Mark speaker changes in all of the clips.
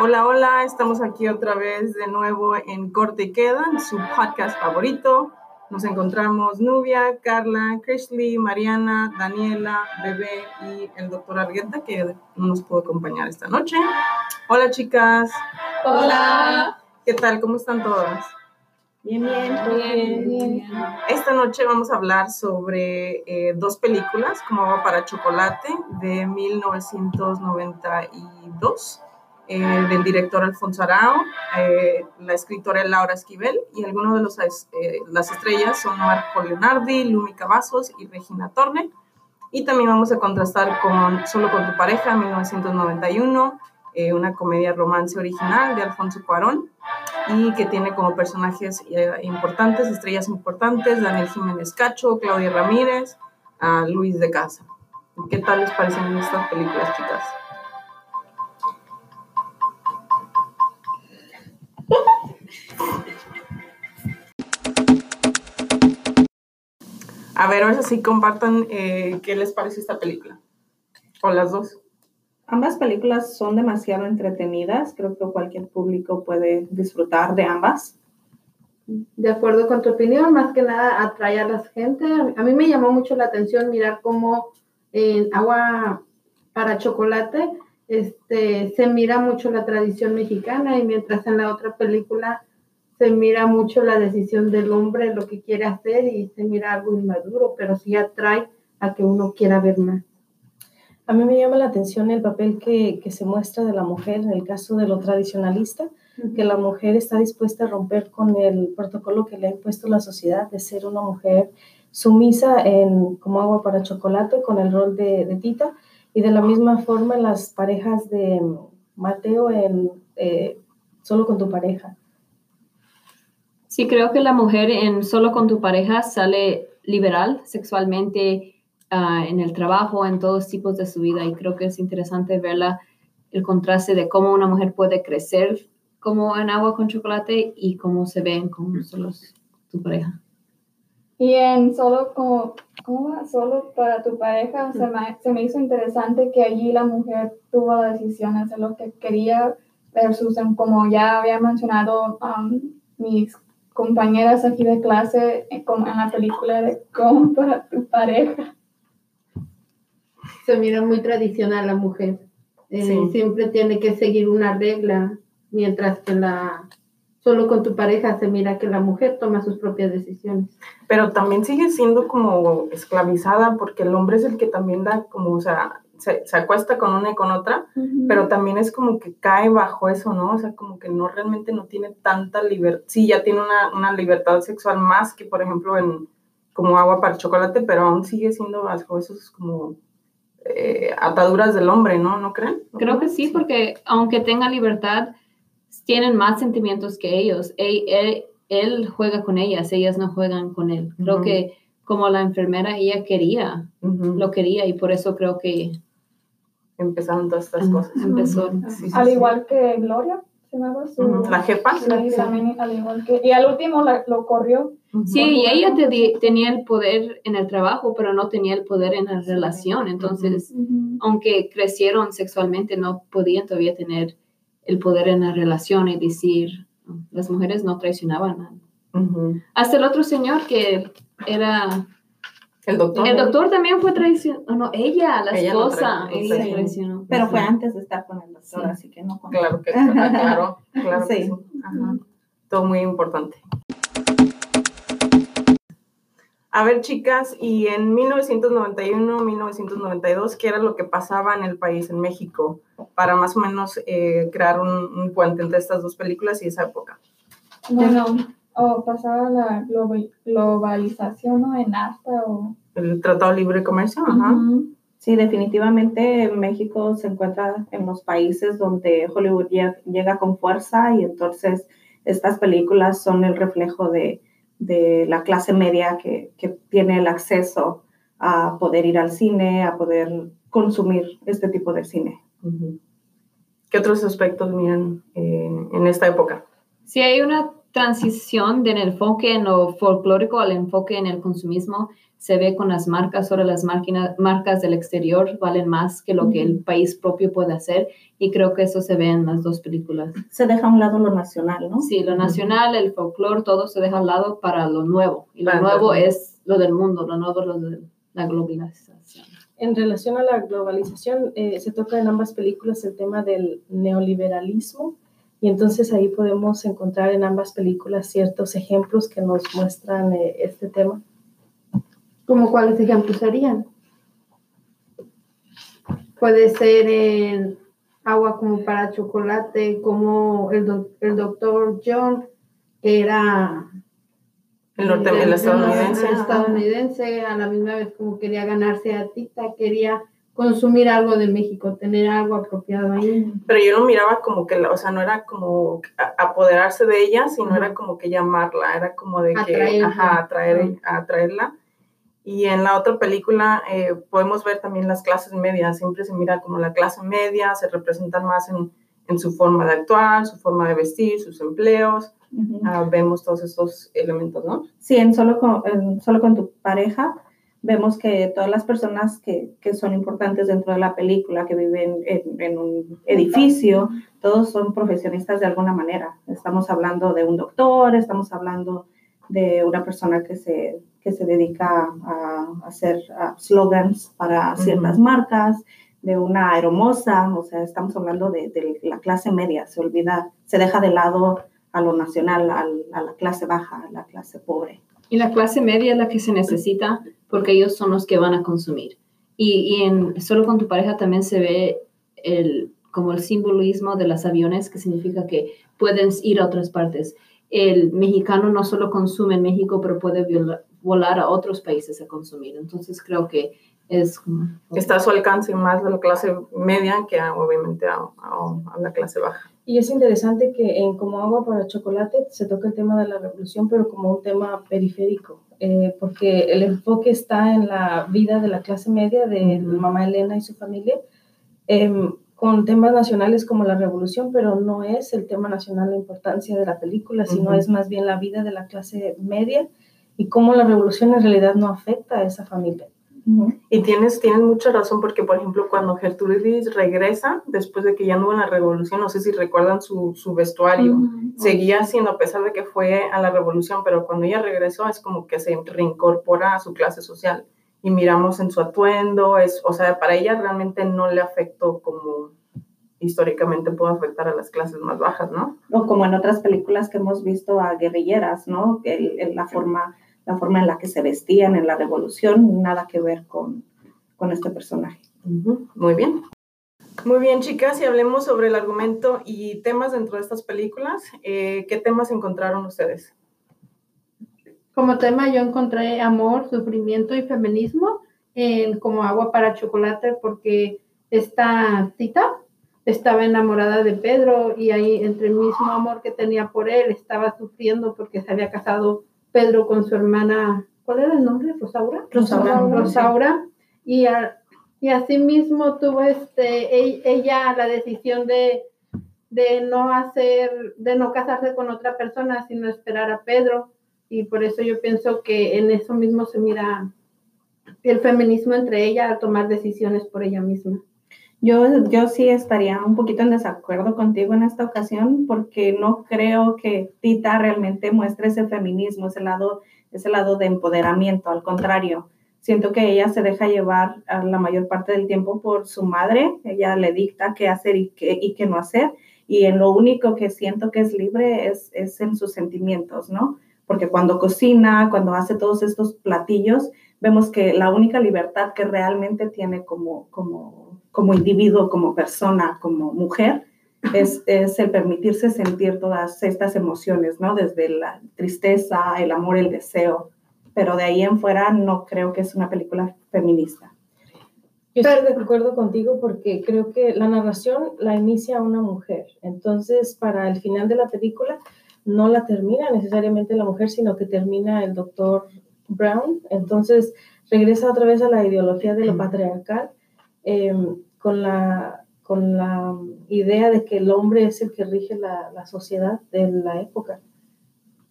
Speaker 1: Hola, hola, estamos aquí otra vez de nuevo en Corte y Queda, su podcast favorito. Nos encontramos Nubia, Carla, Krishley, Mariana, Daniela, Bebé y el doctor Argueta, que no nos pudo acompañar esta noche. Hola, chicas.
Speaker 2: Hola.
Speaker 1: ¿Qué tal? ¿Cómo están todas?
Speaker 2: Bien, bien, bien, bien.
Speaker 1: Esta noche vamos a hablar sobre eh, dos películas, como para Chocolate, de 1992 eh, del director Alfonso Arao, eh, la escritora Laura Esquivel y algunos de los, eh, las estrellas son Marco Leonardi, Lumi Cavazos y Regina Torne. Y también vamos a contrastar con Solo con tu pareja, 1991, una comedia romance original de Alfonso Cuarón y que tiene como personajes importantes, estrellas importantes, Daniel Jiménez Cacho, Claudia Ramírez, a Luis de Casa. ¿Qué tal les parecen estas películas, chicas? A ver, ahora sí compartan eh, qué les parece esta película. O las dos.
Speaker 2: Ambas películas son demasiado entretenidas. Creo que cualquier público puede disfrutar de ambas.
Speaker 3: De acuerdo con tu opinión, más que nada atrae a la gente. A mí me llamó mucho la atención mirar cómo en agua para chocolate este, se mira mucho la tradición mexicana y mientras en la otra película se mira mucho la decisión del hombre, lo que quiere hacer y se mira algo inmaduro, pero sí atrae a que uno quiera ver más.
Speaker 4: A mí me llama la atención el papel que, que se muestra de la mujer en el caso de lo tradicionalista, que la mujer está dispuesta a romper con el protocolo que le ha impuesto la sociedad de ser una mujer sumisa en, como agua para chocolate con el rol de, de tita. Y de la misma forma las parejas de Mateo en eh, Solo con tu pareja
Speaker 5: Sí, creo que la mujer en Solo con tu pareja sale liberal sexualmente uh, en el trabajo, en todos tipos de su vida y creo que es interesante verla, el contraste de cómo una mujer puede crecer como en agua con chocolate y cómo se ven con solo tu pareja.
Speaker 6: Y en solo como. Solo para tu pareja, se me, se me hizo interesante que allí la mujer tuvo decisiones de lo que quería versus como ya había mencionado um, mis compañeras aquí de clase eh, como en la película de cómo para tu pareja.
Speaker 3: Se mira muy tradicional la mujer. Eh, siempre tiene que seguir una regla, mientras que la solo con tu pareja se mira que la mujer toma sus propias decisiones.
Speaker 1: Pero también sigue siendo como esclavizada porque el hombre es el que también da como, o sea, se, acuesta con una y con otra, pero también es como que cae bajo eso, ¿no? O sea, como que no realmente no tiene tanta libertad, sí, ya tiene una, una, libertad sexual más que, por ejemplo, en como agua para el chocolate, pero aún sigue siendo bajo esos como eh, ataduras del hombre, ¿no? ¿No creen?
Speaker 5: Creo que sí, porque aunque tenga libertad, tienen más sentimientos que ellos. Él, él, juega con ellas, ellas no juegan con él. Creo que como la enfermera, ella quería, lo quería y por eso creo que
Speaker 1: empezaron todas estas cosas.
Speaker 5: Empezó.
Speaker 6: al igual que Gloria, se me su,
Speaker 1: La jefa.
Speaker 6: al igual que, y al último lo corrió.
Speaker 5: Sí, y ella tenía el poder en el trabajo, pero no tenía el poder en la relación. Entonces, aunque crecieron sexualmente, no podían todavía tener el poder en la relación y decir, las mujeres no traicionaban. Hasta el otro señor que era
Speaker 1: el doctor.
Speaker 5: El doctor también fue traicionado. No, ella, la esposa. ella traicionó.
Speaker 2: Pero fue antes de estar con el doctor, así que no.
Speaker 1: Claro que claro, claro. sí. Todo muy importante. A ver, chicas, y en 1991, 1992, ¿qué era lo que pasaba en el país, en México, para más o menos eh, crear un, un, puente entre estas dos películas y esa época?
Speaker 6: Bueno, o pasaba la globalización ¿no? en hasta o...
Speaker 1: El Tratado Libre de Comercio, ajá.
Speaker 2: Sí, definitivamente México se encuentra en los países donde Hollywood llega con fuerza y entonces estas películas son el reflejo de, de la clase media que, que, tiene el acceso a poder ir al cine, a poder consumir este tipo de cine.
Speaker 1: ¿Qué otros aspectos miran eh, en esta época?
Speaker 5: Sí, hay una transición del enfoque en lo folclórico al enfoque en el consumismo se ve con las marcas, ahora las máquinas, marcas del exterior valen más que lo que el país propio puede hacer y creo que eso se ve en las dos películas.
Speaker 2: Se deja a un lado lo nacional, ¿no?
Speaker 5: Sí, lo nacional, el folclore, todo se deja a un lado para lo nuevo y lo
Speaker 1: Para
Speaker 5: nuevo. es lo del mundo, lo nuevo es lo de la globalización.
Speaker 4: En relación a la globalización, eh, se toca en ambas películas el tema del neoliberalismo y entonces ahí podemos encontrar en ambas películas ciertos ejemplos que nos muestran eh, este tema.
Speaker 3: ¿Como cuáles ejemplos serían? Puede ser en agua como para chocolate, como el, doc- el doctor John, que era
Speaker 1: El, norte, el estadounidense.
Speaker 3: el estadounidense, a la misma vez como quería ganarse a Tita, quería consumir algo de México, tener algo apropiado ahí.
Speaker 1: Pero yo lo miraba como que, la- o sea, no era como apoderarse de ella, sino era como que llamarla, era como de que,
Speaker 3: Atraerla.
Speaker 1: ajá, atraer, atraerla. Y en la otra película eh, podemos ver también las clases medias, siempre se mira como la clase media, se representan más en, en su forma de actuar, su forma de vestir, sus empleos. Ah, vemos todos estos elementos, ¿no?
Speaker 2: Sí, en solo, con, en solo con tu pareja vemos que todas las personas que, que son importantes dentro de la película, que viven en, en un edificio, todos son profesionistas de alguna manera. Estamos hablando de un doctor, estamos hablando de una persona que se, que se dedica a, hacer slogans para ciertas
Speaker 1: Ujú.
Speaker 2: marcas, de una aeromoza, o sea, estamos hablando de, de la clase media, se olvida, se deja de lado a lo nacional, al- a la clase baja, a la clase pobre.
Speaker 5: Y la clase media es la que se necesita porque ellos son los que van a consumir. Y, y en Solo con tu pareja también se ve el, como el simbolismo de los aviones, que significa que pueden ir a otras partes. El mexicano no solo consume en México, pero puede viola- volar a otros países a consumir. Entonces creo que es como...
Speaker 1: Está a su alcance más de la clase media que a- obviamente a, a- a la clase baja.
Speaker 4: Y es interesante que en Como agua para chocolate se toca el tema de la revolución, pero como un tema periférico, eh, porque el enfoque está en la vida de la clase media, de mamá Elena y su familia, em, con temas nacionales como la revolución, pero no es el tema nacional la importancia de la película, sino
Speaker 1: Ujú.
Speaker 4: es más bien la vida de la clase media y cómo la revolución en realidad no afecta a esa familia.
Speaker 1: Y tienes, tienes mucha razón porque, por ejemplo, cuando Gertrudis regresa, después de que ya no hubo la revolución, no sé si recuerdan su, su vestuario,
Speaker 6: Ujú.
Speaker 1: seguía siendo, a pesar de que fue a la revolución, pero cuando ella regresó es como que se reincorpora a su clase social. Y miramos en su atuendo, es, o sea, para ella realmente no le afectó como históricamente puede afectar a las clases más bajas, ¿no?
Speaker 2: O como en otras películas que hemos visto a guerrilleras, ¿no? El- el- la, forma, la forma en la que se vestían en la revolución, nada que ver con, con este personaje.
Speaker 1: Muy bien. Muy bien, chicas, y hablemos sobre el argumento y temas dentro de estas películas. Eh, ¿Qué temas encontraron ustedes?
Speaker 3: Como tema yo encontré amor, sufrimiento y feminismo en como agua para chocolate porque esta Tita estaba enamorada de Pedro y ahí entre el mismo amor que tenía por él estaba sufriendo porque se había casado Pedro con su hermana, ¿cuál era el nombre? Rosaura.
Speaker 2: Rosaura.
Speaker 3: Rosaura. Y, a- y así mismo tuvo este, e- ella la decisión de, de no hacer, de no casarse con otra persona, sino esperar a Pedro. Y por eso yo pienso que en eso mismo se mira el feminismo entre ella a tomar decisiones por ella misma.
Speaker 2: Yo, yo sí estaría un poquito en desacuerdo contigo en esta ocasión porque no creo que Tita realmente muestre ese feminismo, ese lado, ese lado de empoderamiento. Al contrario, siento que ella se deja llevar la mayor parte del tiempo por su madre. Ella le dicta qué hacer y qué, y qué no hacer. Y en lo único que siento que es libre es, es en sus sentimientos, ¿no? Porque cuando cocina, cuando hace todos estos platillos, vemos que la única libertad que realmente tiene como, como, como individuo, como persona, como mujer, es, es el permitirse sentir todas estas emociones, ¿no? Desde la tristeza, el amor, el deseo. Pero de ahí en fuera no creo que es una película feminista.
Speaker 4: Yo estoy de acuerdo contigo porque creo que la narración la inicia una mujer. Entonces, para el final de la película, no la termina necesariamente la mujer, sino que termina el doctor Brown. Entonces, regresa otra vez a la ideología de lo patriarcal eh, con, la, con la idea de que el hombre es el que rige la, la sociedad de la época.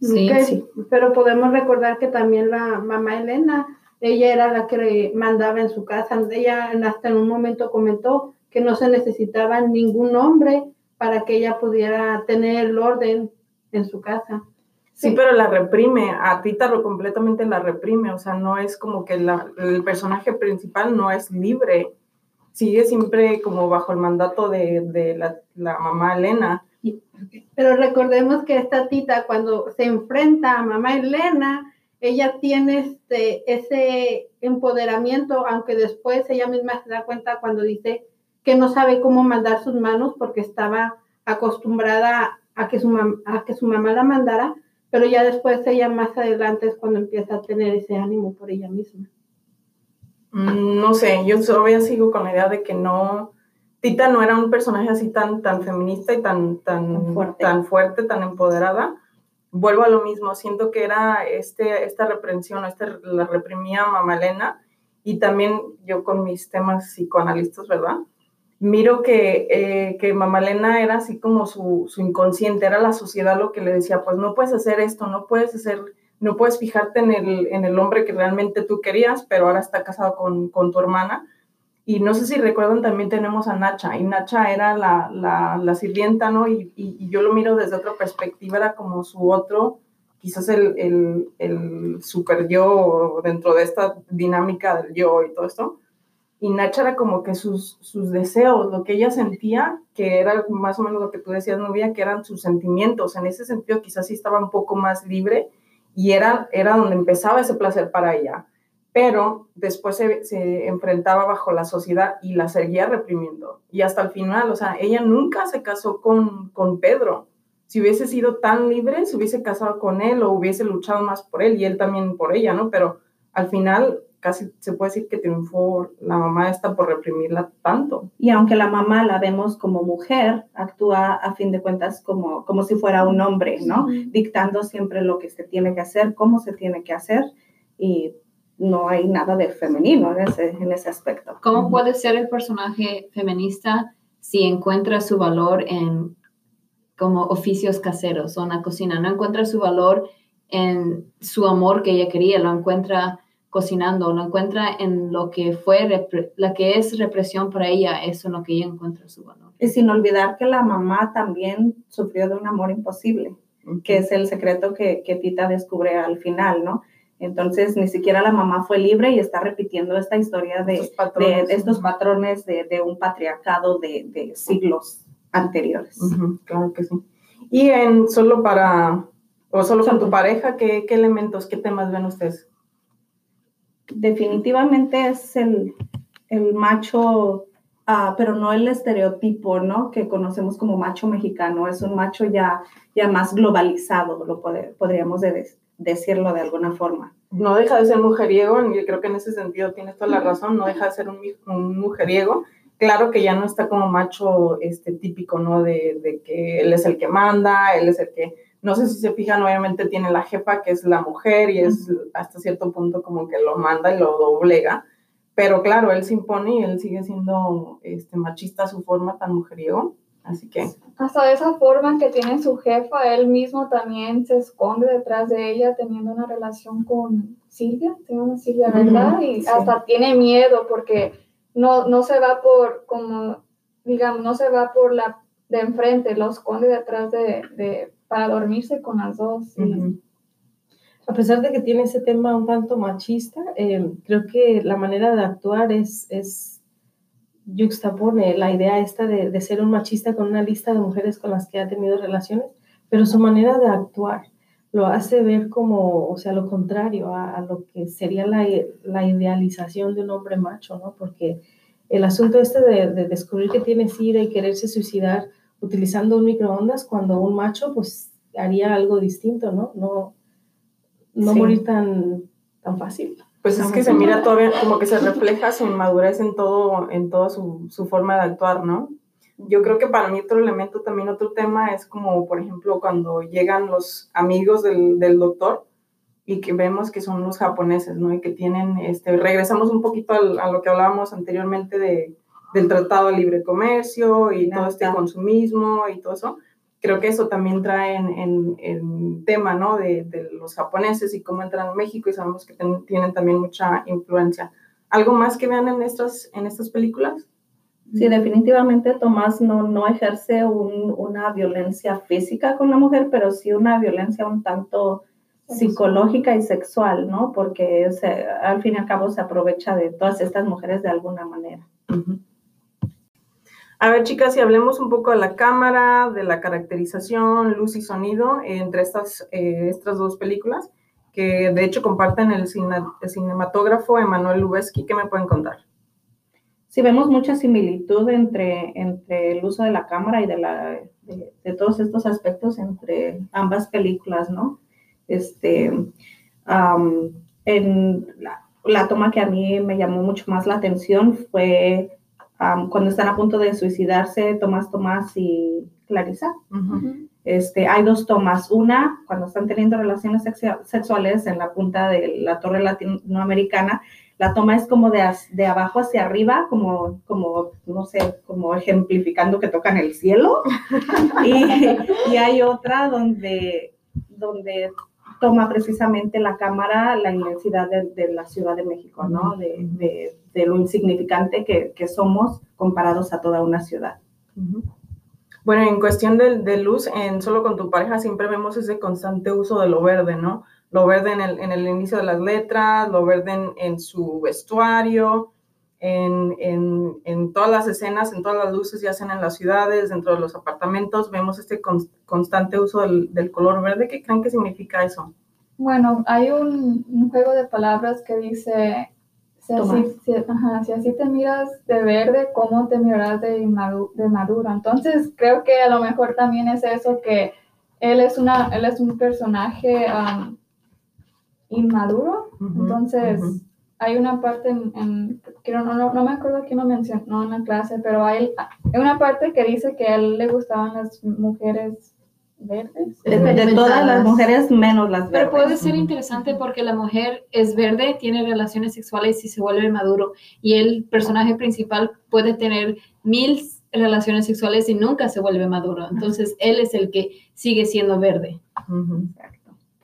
Speaker 5: Sí,
Speaker 4: sí.
Speaker 3: Pero podemos recordar que también la mamá Elena, ella era la que mandaba en su casa. Ella hasta en un momento comentó que no se necesitaba ningún hombre para que ella pudiera tener el orden en su casa.
Speaker 1: Sí,
Speaker 3: Sí.
Speaker 1: pero la reprime, a Tita lo completamente la reprime, o sea, no es como que la- el personaje principal no es libre, sigue siempre como bajo el mandato de, de la, mamá Elena.
Speaker 3: Pero recordemos que esta tita cuando se enfrenta a mamá Elena, ella tiene este, ese empoderamiento, aunque después ella misma se da cuenta cuando dice que no sabe cómo mandar sus manos porque estaba acostumbrada a que su, a que su mamá la mandara, pero ya después ella más adelante es cuando empieza a tener ese ánimo por ella misma.
Speaker 1: Mm, No sé, yo todavía sigo con la idea de que no, Tita no era un personaje así tan, tan feminista y tan, tan,
Speaker 2: Tan fuerte.
Speaker 1: tan fuerte, tan empoderada. Vuelvo a lo mismo, siento que era este, esta reprensión, este, la reprimía Mamá Elena y también yo con mis temas psicoanalistas, ¿verdad? Miro que, eh, que Mamá Elena era así como su, su inconsciente, era la sociedad lo que le decía, pues no puedes hacer esto, no puedes hacer no puedes fijarte en el, en el hombre que realmente tú querías, pero ahora está casado con, con tu hermana. Y no sé si recuerdan, también tenemos a Nacha, y Nacha era la, la, la sirvienta, ¿no? Y, y, yo lo miro desde otra perspectiva, era como su otro, quizás el, el, el super yo dentro de esta dinámica del yo y todo esto. Y Nacha era como que sus, sus deseos, lo que ella sentía, que era más o menos lo que tú decías, novia, que eran sus sentimientos. En ese sentido, quizás sí estaba un poco más libre y era, era donde empezaba ese placer para ella. Pero después se, se, enfrentaba bajo la sociedad y la seguía reprimiendo. Y hasta el final, o sea, ella nunca se casó con, con Pedro. Si hubiese sido tan libre, se hubiese casado con él o hubiese luchado más por él y él también por ella, ¿no? Pero al final casi se puede decir que triunfó la mamá esta por reprimirla tanto.
Speaker 2: Y aunque la mamá la vemos como mujer, actúa a fin de cuentas como, como si fuera un hombre, ¿no? Dictando siempre lo que se tiene que hacer, cómo se tiene que hacer y no hay nada de femenino en ese, en ese aspecto.
Speaker 5: ¿Cómo puede ser el personaje feminista si encuentra su valor en como oficios caseros o en la cocina? No encuentra su valor en su amor que ella quería, lo encuentra cocinando, lo encuentra en lo que fue, la que es represión para ella, eso en lo que ella encuentra su valor.
Speaker 2: Y sin olvidar que la mamá también sufrió de un amor imposible, que es el secreto que, que Tita descubre al final, ¿no? Entonces, ni siquiera la mamá fue libre y está repitiendo esta historia de,
Speaker 1: estos patrones,
Speaker 2: de, de estos patrones de, de un patriarcado de, de siglos anteriores.
Speaker 1: Uh -huh, claro que sí. Y en solo para, o solo con tu pareja, ¿qué, qué elementos, qué temas ven ustedes?
Speaker 2: Definitivamente es el, el macho, uh, pero no el estereotipo, ¿no? Que conocemos como macho mexicano, es un macho ya, ya más globalizado, lo poder, podríamos de, decirlo de alguna forma.
Speaker 1: No deja de ser mujeriego, y creo que en ese sentido tienes toda la razón, no deja de ser un, un mujeriego. Claro que ya no está como macho este, típico, ¿no? De, de, que él es el que manda, él es el que, no sé si se fijan, obviamente tiene la jefa que es la mujer y es hasta cierto punto como que lo manda y lo doblega, pero claro, él se impone y él sigue siendo este, machista a su forma tan mujeriego, así que...
Speaker 6: Hasta de esa forma que tiene su jefa, él mismo también se esconde detrás de ella teniendo una relación con Silvia, se llama Silvia, ¿verdad? Y
Speaker 2: sí.
Speaker 6: hasta tiene miedo porque no, no se va por, como, digamos, no se va por la de enfrente, lo esconde detrás de, de para dormirse con las dos.
Speaker 4: A pesar de que tiene ese tema un tanto machista, eh, creo que la manera de actuar es, es yuxtapone la idea esta de, de, ser un machista con una lista de mujeres con las que ha tenido relaciones, pero su manera de actuar lo hace ver como, o sea, lo contrario a, a lo que sería la, la, idealización de un hombre macho, ¿no? Porque el asunto este de, de descubrir que tiene sida y quererse suicidar utilizando un microondas cuando un macho pues haría algo distinto, ¿no? No, no sí. morir tan, tan fácil.
Speaker 1: Pues es que se mira todavía como que se refleja su inmadurez en todo, en toda su, su, forma de actuar, ¿no? Yo creo que para mí otro elemento, también otro tema es como, por ejemplo, cuando llegan los amigos del, del doctor y que vemos que son los japoneses, ¿no? Y que tienen, este, regresamos un poquito al, a lo que hablábamos anteriormente de, del Tratado de Libre Comercio y todo este consumismo y todo eso, creo que eso también trae en, en, tema, ¿no? De, de, los japoneses y cómo entran a México y sabemos que tienen también mucha influencia. ¿Algo más que vean en estas, en estas películas?
Speaker 2: Sí, definitivamente Tomás no, no ejerce una violencia física con la mujer, pero sí una violencia un tanto psicológica y sexual, ¿no? Porque al fin y al cabo se aprovecha de todas estas mujeres de alguna manera.
Speaker 1: A ver, chicas, si hablemos un poco de la cámara, de la caracterización, luz y sonido entre estas, eh, estas dos películas, que de hecho comparten el, cinematógrafo Emanuel Lubezki. ¿Qué me pueden contar?
Speaker 2: Sí, vemos mucha similitud entre, entre el uso de la cámara y de, la, de, todos estos aspectos entre ambas películas, ¿no? Este, en la, toma que a mí me llamó mucho más la atención fue cuando están a punto de suicidarse Tomás Tomás y Clarisa. este, hay dos tomas. Una, cuando están teniendo relaciones sexuales en la punta de la torre latinoamericana, la toma es como de, de abajo hacia arriba, como, como, no sé, como ejemplificando que tocan el cielo. y, y, hay otra donde, donde toma precisamente la cámara la inmensidad de, la Ciudad de México, ¿no? De, de, lo insignificante que, que, somos comparados a toda una ciudad.
Speaker 1: Bueno, en cuestión de, de, luz, en Solo con tu pareja siempre vemos ese constante uso de lo verde, ¿no? Lo verde en el, en el inicio de las letras, lo verde en, en su vestuario, en, en, en, todas las escenas, en todas las luces ya sean en las ciudades, dentro de los apartamentos, vemos este constante uso del, del, color verde. ¿Qué creen que significa eso?
Speaker 6: Bueno, hay un, un juego de palabras que dice, si así, si, ajá, si así, te miras de verde, ¿cómo te miras de, de maduro? Entonces, creo que a lo mejor también es eso, que él es, una, él es un personaje um, inmaduro, entonces hay una parte en, no, no, no, me acuerdo quién lo mencionó en la clase, pero hay, hay, una parte que dice que a él le gustaban las mujeres verdes.
Speaker 2: De, todas las mujeres menos las verdes.
Speaker 5: Pero puede ser interesante porque la mujer es verde, tiene relaciones sexuales y se vuelve maduro. Y el personaje principal puede tener mil relaciones sexuales y nunca se vuelve maduro. Entonces él es el que sigue siendo verde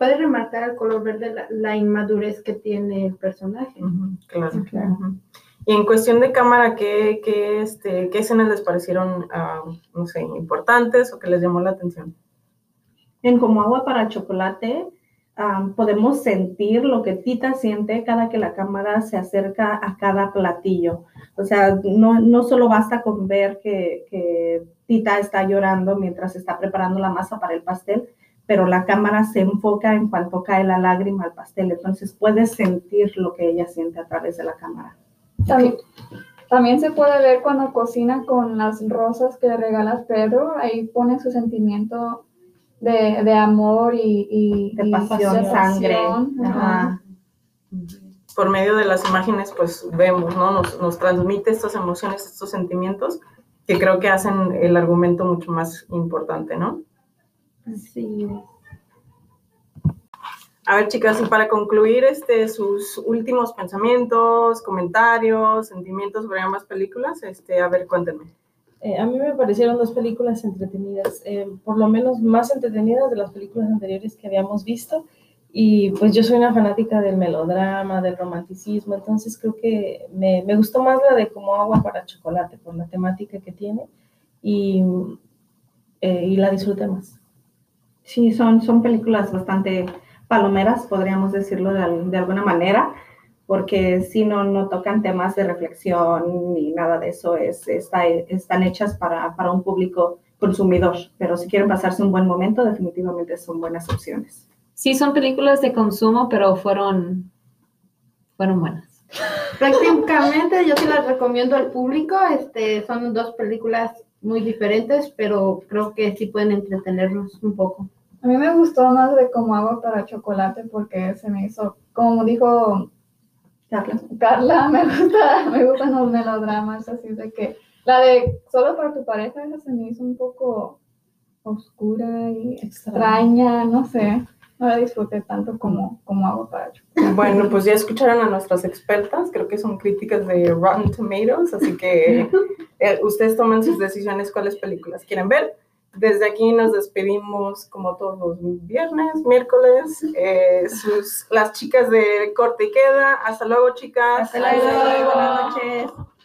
Speaker 3: puede remarcar el color verde la, inmadurez que tiene el personaje.
Speaker 1: claro, claro. Y en cuestión de cámara, ¿qué, qué, este, qué escenas les parecieron, uh, no sé, importantes o que les llamó la atención?
Speaker 2: En Como Agua para Chocolate, podemos sentir lo que Tita siente cada que la cámara se acerca a cada platillo. O sea, no, no solo basta con ver que, Tita está llorando mientras está preparando la masa para el pastel, pero la cámara se enfoca en cuanto cae la lágrima al pastel, entonces puedes sentir lo que ella siente a través de la cámara.
Speaker 6: También, se puede ver cuando cocina con las rosas que le regala Pedro, ahí pone su sentimiento de, de amor y,
Speaker 2: de pasión, sangre.
Speaker 1: Por medio de las imágenes, pues vemos, ¿no? Nos, nos transmite estas emociones, estos sentimientos que creo que hacen el argumento mucho más importante, ¿no?
Speaker 3: Sí.
Speaker 1: A ver, chicas, y para concluir este, sus últimos pensamientos, comentarios, sentimientos sobre ambas películas, este, a ver, cuéntenme.
Speaker 4: Eh, a mí me parecieron dos películas entretenidas, eh, por lo menos más entretenidas de las películas anteriores que habíamos visto. Y pues yo soy una fanática del melodrama, del romanticismo, entonces creo que me, me gustó más la de Como agua para chocolate, por la temática que tiene, y, eh, y la disfruté más.
Speaker 2: Sí, son, son películas bastante palomeras, podríamos decirlo de, alguna manera, porque si no, no tocan temas de reflexión ni nada de eso, es, está, están hechas para, para un público consumidor, pero si quieren pasarse un buen momento, definitivamente son buenas opciones.
Speaker 5: Sí, son películas de consumo, pero fueron, fueron buenas.
Speaker 3: Prácticamente yo sí las recomiendo al público. Este, son dos películas muy diferentes, pero creo que sí pueden entretenernos un poco.
Speaker 6: A mí me gustó más de cómo hago para chocolate porque se me hizo, como dijo Carla, me, gusta, me gustan los melodramas, así de que la de solo para tu pareja esa se me hizo un poco oscura y extraña, no sé. No la disfruté tanto como, como hago para chocolate.
Speaker 1: Bueno, pues ya escucharon a nuestras expertas, creo que son críticas de Rotten Tomatoes, así que eh, ustedes toman sus decisiones cuáles películas quieren ver Desde aquí nos despedimos como todos los viernes, miércoles. Eh, sus, las chicas de Corte y Queda. Hasta luego, chicas.
Speaker 2: Hasta luego. Buenas noches.